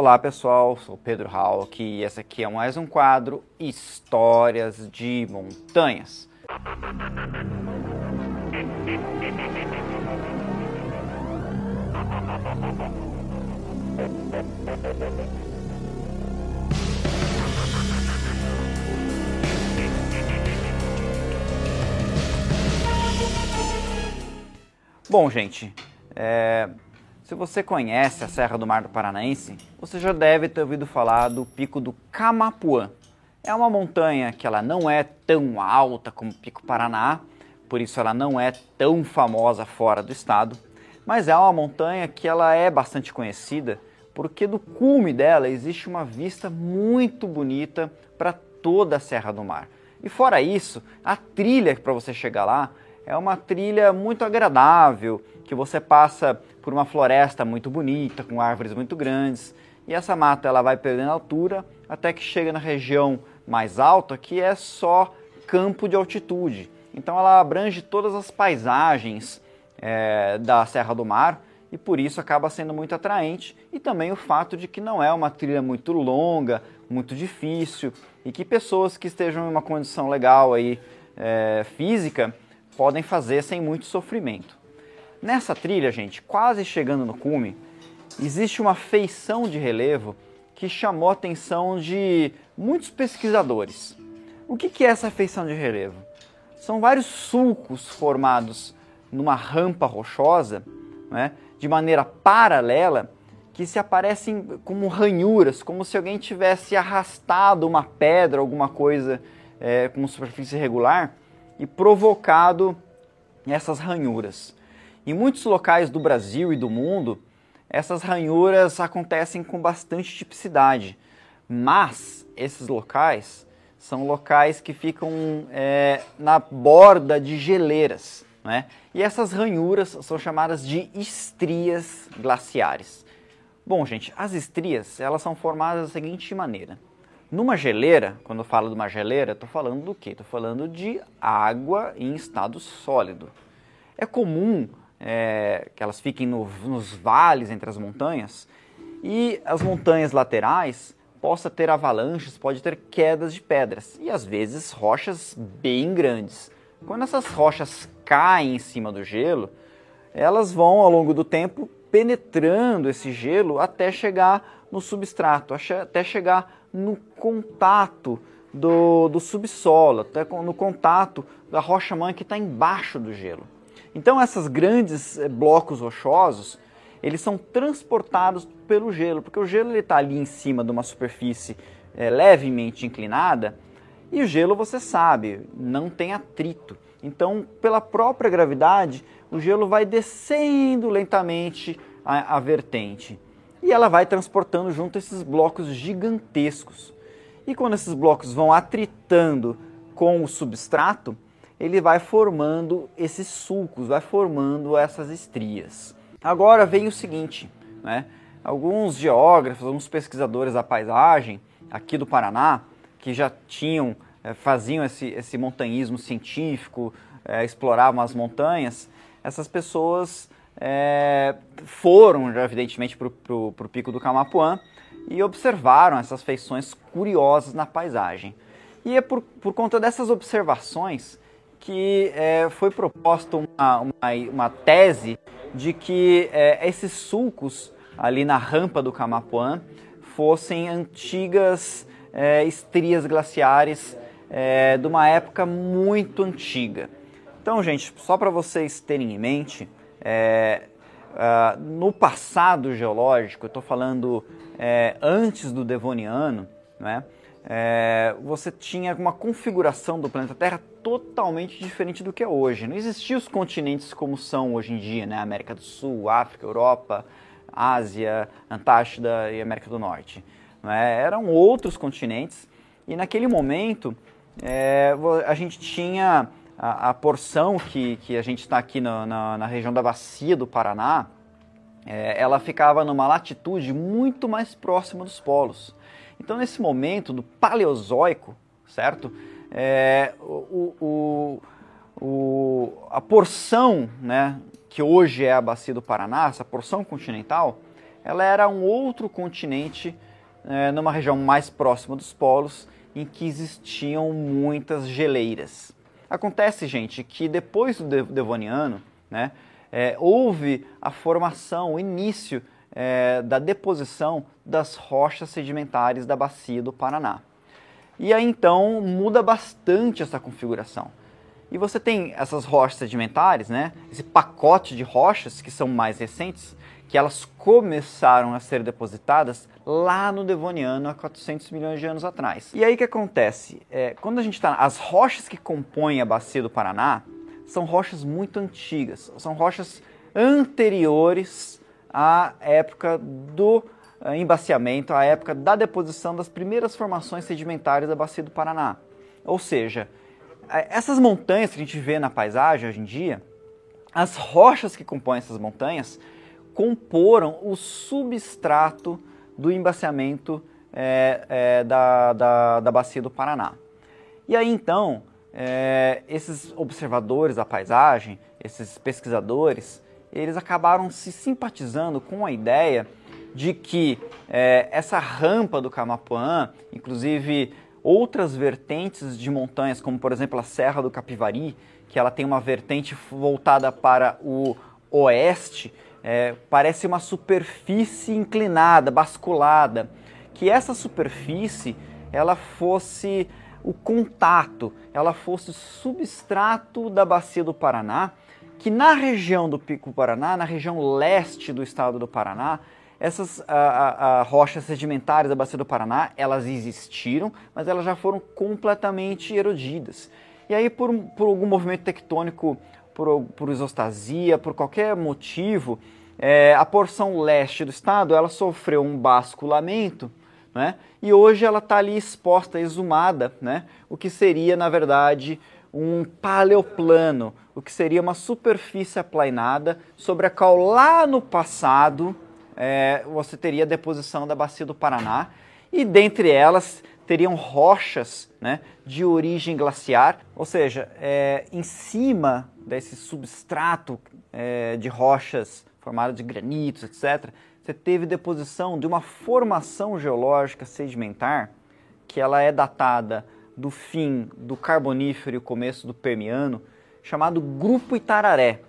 Olá pessoal, sou Pedro Hauck e esse aqui é mais um quadro Histórias de Montanhas. Bom, gente, é, se você conhece a Serra do Mar do Paranaense, você já deve ter ouvido falar do Pico do Camapuã. É uma montanha que ela não é tão alta como o Pico Paraná, por isso ela não é tão famosa fora do estado, mas é uma montanha que ela é bastante conhecida porque do cume dela existe uma vista muito bonita para toda a Serra do Mar. E fora isso, a trilha para você chegar lá é uma trilha muito agradável, que você passa por uma floresta muito bonita, com árvores muito grandes, e essa mata ela vai perdendo altura até que chega na região mais alta, que é só campo de altitude. Então ela abrange todas as paisagens é, da Serra do Mar e por isso acaba sendo muito atraente e também o fato de que não é uma trilha muito longa, muito difícil e que pessoas que estejam em uma condição legal aí é, física podem fazer sem muito sofrimento. Nessa trilha, gente, quase chegando no cume, existe uma feição de relevo que chamou a atenção de muitos pesquisadores. O que é essa feição de relevo? São vários sulcos formados numa rampa rochosa, né, de maneira paralela, que se aparecem como ranhuras, como se alguém tivesse arrastado uma pedra, alguma coisa é, com superfície irregular e provocado essas ranhuras. Em muitos locais do Brasil e do mundo, essas ranhuras acontecem com bastante tipicidade, mas esses locais são locais que ficam é, na borda de geleiras. Né? E essas ranhuras são chamadas de estrias glaciares. Bom, gente, as estrias elas são formadas da seguinte maneira. Numa geleira, quando eu falo de uma geleira, estou falando do quê? Estou falando de água em estado sólido. É comum é, que elas fiquem no, nos vales entre as montanhas e as montanhas laterais possa ter avalanches, pode ter quedas de pedras e às vezes rochas bem grandes. Quando essas rochas caem em cima do gelo, elas vão ao longo do tempo penetrando esse gelo até chegar no substrato, até chegar no contato do, do subsolo, até no contato da rocha mãe que está embaixo do gelo. Então esses grandes eh, blocos rochosos, eles são transportados pelo gelo, porque o gelo está ali em cima de uma superfície é, levemente inclinada e o gelo, você sabe, não tem atrito. Então, pela própria gravidade, o gelo vai descendo lentamente a, a vertente e ela vai transportando junto esses blocos gigantescos. E quando esses blocos vão atritando com o substrato, ele vai formando esses sulcos, vai formando essas estrias. Agora vem o seguinte, né? alguns geógrafos, alguns pesquisadores da paisagem aqui do Paraná, que já tinham, é, faziam esse, esse montanhismo científico, é, exploravam as montanhas, essas pessoas é, foram, evidentemente, para o pico do Camapuã e observaram essas feições curiosas na paisagem. E é por, por conta dessas observações que é, foi proposta uma, uma, uma, tese de que é, esses sulcos ali na rampa do Camapuã fossem antigas é, estrias glaciares é, de uma época muito antiga. Então, gente, só para vocês terem em mente, é, uh, no passado geológico, eu estou falando é, antes do Devoniano, né? é, você tinha uma configuração do planeta Terra totalmente diferente do que é hoje. Não existiam os continentes como são hoje em dia, né? América do Sul, África, Europa, Ásia, Antártida e América do Norte. É? Eram outros continentes e naquele momento é, a gente tinha a, a, porção que, que a gente está aqui na, na, na, região da bacia do Paraná, é, ela ficava numa latitude muito mais próxima dos polos. Então, nesse momento do Paleozoico, certo? É, o, o, o, a porção né, que hoje é a bacia do Paraná, essa porção continental, ela era um outro continente é, numa região mais próxima dos polos em que existiam muitas geleiras. Acontece, gente, que depois do Devoniano, né, é, houve a formação, o início é, da deposição das rochas sedimentares da bacia do Paraná. E aí então muda bastante essa configuração. E você tem essas rochas sedimentares, né, esse pacote de rochas que são mais recentes, que elas começaram a ser depositadas lá no Devoniano há 400 milhões de anos atrás. E aí o que acontece? É, quando a gente está. As rochas que compõem a bacia do Paraná são rochas muito antigas, são rochas anteriores à época do uh, embaciamento, à época da deposição das primeiras formações sedimentares da bacia do Paraná. Ou seja, essas montanhas que a gente vê na paisagem hoje em dia, as rochas que compõem essas montanhas comporam o substrato do embaciamento é, é, da, da, da, bacia do Paraná. E aí então, é, esses observadores da paisagem, esses pesquisadores, eles acabaram se simpatizando com a ideia de que é, essa rampa do Camapuã, inclusive outras vertentes de montanhas, como por exemplo a Serra do Capivari, que ela tem uma vertente voltada para o oeste, é, parece uma superfície inclinada, basculada, que essa superfície ela fosse o contato, ela fosse substrato da bacia do Paraná, que na região do Pico Paraná, na região leste do estado do Paraná, essas a, a, a, rochas sedimentares da bacia do Paraná, elas existiram, mas elas já foram completamente erodidas. E aí, por, por algum movimento tectônico por, por isostasia, por qualquer motivo, é, a porção leste do estado ela sofreu um basculamento né? e hoje ela está ali exposta, exumada, né? o que seria, na verdade, um paleoplano, o que seria uma superfície aplainada sobre a qual lá no passado é, você teria a deposição da bacia do Paraná e dentre elas teriam rochas né, de origem glaciar, ou seja, é, em cima desse substrato é, de rochas formadas de granitos, etc., você teve deposição de uma formação geológica sedimentar que ela é datada do fim do Carbonífero e o começo do Permiano, chamado Grupo Itararé.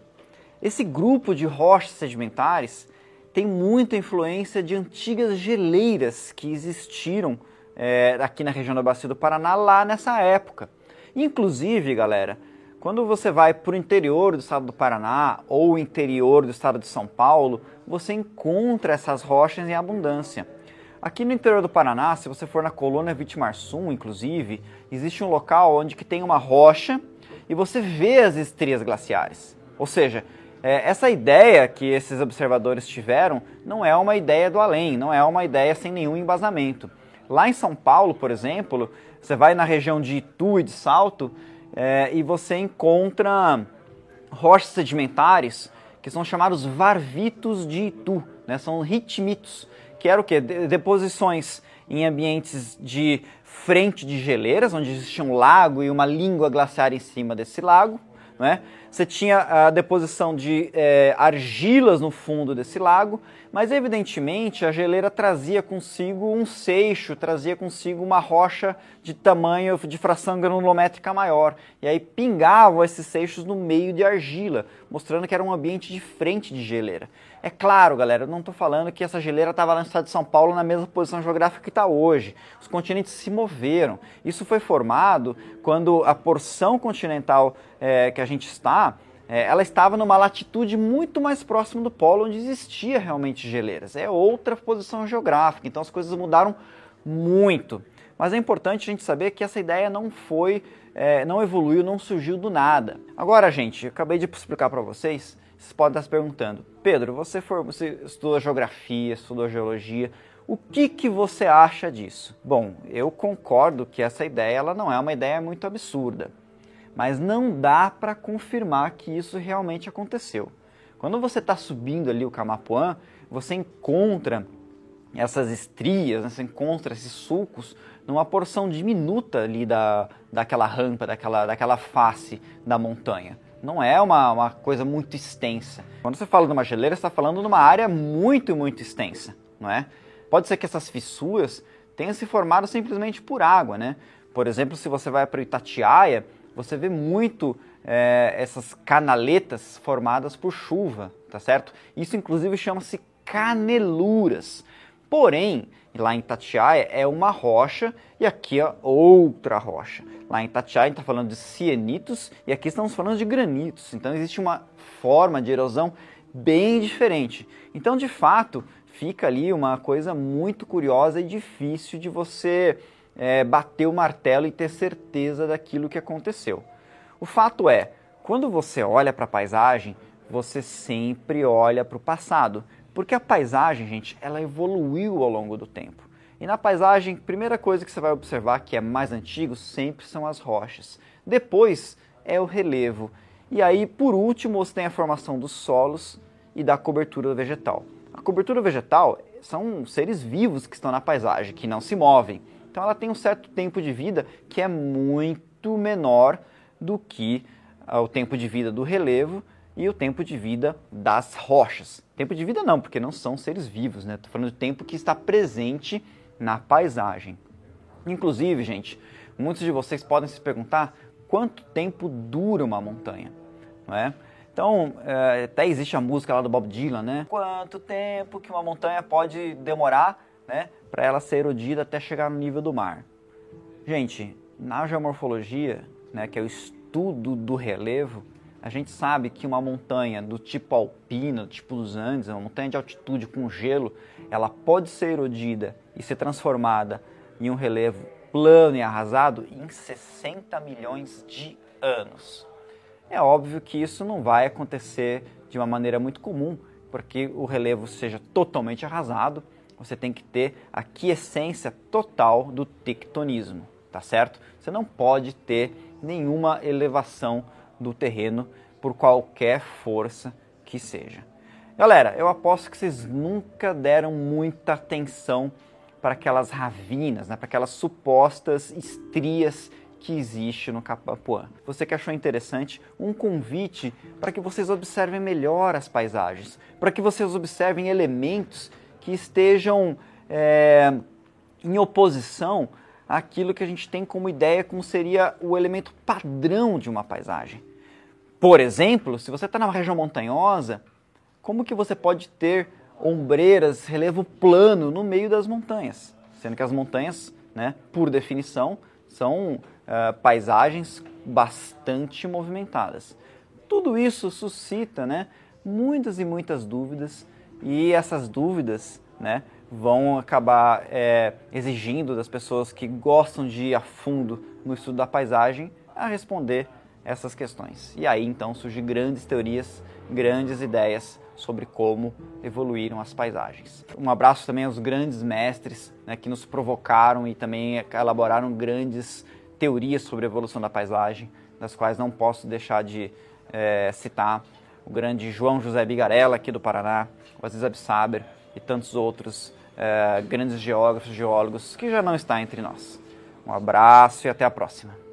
Esse grupo de rochas sedimentares tem muita influência de antigas geleiras que existiram é, aqui na região da Bacia do Paraná lá nessa época. Inclusive, galera, quando você vai para o interior do estado do Paraná ou interior do estado de São Paulo, você encontra essas rochas em abundância. Aqui no interior do Paraná, se você for na colônia Vitimarsum, inclusive, existe um local onde que tem uma rocha e você vê as estrias glaciares. Ou seja, é, essa ideia que esses observadores tiveram não é uma ideia do além, não é uma ideia sem nenhum embasamento. Lá em São Paulo, por exemplo, você vai na região de Itu e de Salto, é, e você encontra rochas sedimentares que são chamados varvitos de Itu, né? são ritmitos, que eram o quê? Deposições em ambientes de frente de geleiras, onde existia um lago e uma língua glaciar em cima desse lago. Né? Você tinha a deposição de é, argilas no fundo desse lago mas evidentemente a geleira trazia consigo um seixo, trazia consigo uma rocha de tamanho de fração granulométrica maior. E aí pingavam esses seixos no meio de argila, mostrando que era um ambiente diferente de geleira. É claro, galera, eu não estou falando que essa geleira estava lá no estado de São Paulo na mesma posição geográfica que está hoje. Os continentes se moveram. Isso foi formado quando a porção continental é, que a gente está é, ela estava numa latitude muito mais próxima do polo, onde existia realmente geleiras. É outra posição geográfica, então as coisas mudaram muito. Mas é importante a gente saber que essa ideia não foi, é, não evoluiu, não surgiu do nada. Agora, gente, eu acabei de explicar para vocês, vocês podem estar se perguntando, Pedro, você, for, você estudou geografia, estudou geologia, o que, que você acha disso? Bom, eu concordo que essa ideia ela não é uma ideia muito absurda mas não dá para confirmar que isso realmente aconteceu. Quando você está subindo ali o Camapuã, você encontra essas estrias, né? você encontra esses sulcos numa porção diminuta ali da, daquela rampa, daquela, daquela face da montanha. Não é uma, uma coisa muito extensa. Quando você fala de uma geleira, você está falando de uma área muito, muito extensa, não é? Pode ser que essas fissuras tenham se formado simplesmente por água, né? Por exemplo, se você vai para Itatiaia, você vê muito é, essas canaletas formadas por chuva, tá certo? Isso inclusive chama-se caneluras. Porém, lá em Itatiaia é uma rocha e aqui é outra rocha. Lá em Itatiaia a gente está falando de cianitos e aqui estamos falando de granitos. Então existe uma forma de erosão bem diferente. Então, de fato, fica ali uma coisa muito curiosa e difícil de você é, bater o martelo e ter certeza daquilo que aconteceu. O fato é, quando você olha para a paisagem, você sempre olha para o passado, porque a paisagem, gente, ela evoluiu ao longo do tempo. E na paisagem, primeira coisa que você vai observar que é mais antigo sempre são as rochas. Depois é o relevo. E aí, por último, você tem a formação dos solos e da cobertura vegetal. A cobertura vegetal são seres vivos que estão na paisagem, que não se movem. Então ela tem um certo tempo de vida que é muito menor do que ah, o tempo de vida do relevo e o tempo de vida das rochas. Tempo de vida não, porque não são seres vivos, né? Estou falando do tempo que está presente na paisagem. Inclusive, gente, muitos de vocês podem se perguntar quanto tempo dura uma montanha, não é? Então, é, até existe a música lá do Bob Dylan, né? Quanto tempo que uma montanha pode demorar, né? para ela ser erodida até chegar no nível do mar. Gente, na geomorfologia, né, que é o estudo do relevo, a gente sabe que uma montanha do tipo alpino, tipo dos Andes, uma montanha de altitude com gelo, ela pode ser erodida e ser transformada em um relevo plano e arrasado em 60 milhões de anos. É óbvio que isso não vai acontecer de uma maneira muito comum, porque o relevo seja totalmente arrasado você tem que ter a quiescência total do tectonismo, tá certo? Você não pode ter nenhuma elevação do terreno por qualquer força que seja. Galera, eu aposto que vocês nunca deram muita atenção para aquelas ravinas, né, para aquelas supostas estrias que existe no Capapuã. Você que achou interessante, um convite para que vocês observem melhor as paisagens, para que vocês observem elementos que estejam é, em oposição àquilo que a gente tem como ideia como seria o elemento padrão de uma paisagem. Por exemplo, se você está numa região montanhosa, como que você pode ter ombreiras, relevo plano no meio das montanhas? Sendo que as montanhas, né, por definição, são uh, paisagens bastante movimentadas. Tudo isso suscita né, muitas e muitas dúvidas e essas dúvidas né, vão acabar é, exigindo das pessoas que gostam de ir a fundo no estudo da paisagem a responder essas questões. E aí então surgem grandes teorias, grandes ideias sobre como evoluíram as paisagens. Um abraço também aos grandes mestres né, que nos provocaram e também elaboraram grandes teorias sobre a evolução da paisagem, das quais não posso deixar de é, citar o grande João José Bigarella, aqui do Paraná, o Aziz Absaber e tantos outros é, grandes geógrafos, geólogos que já não está entre nós. Um abraço e até a próxima.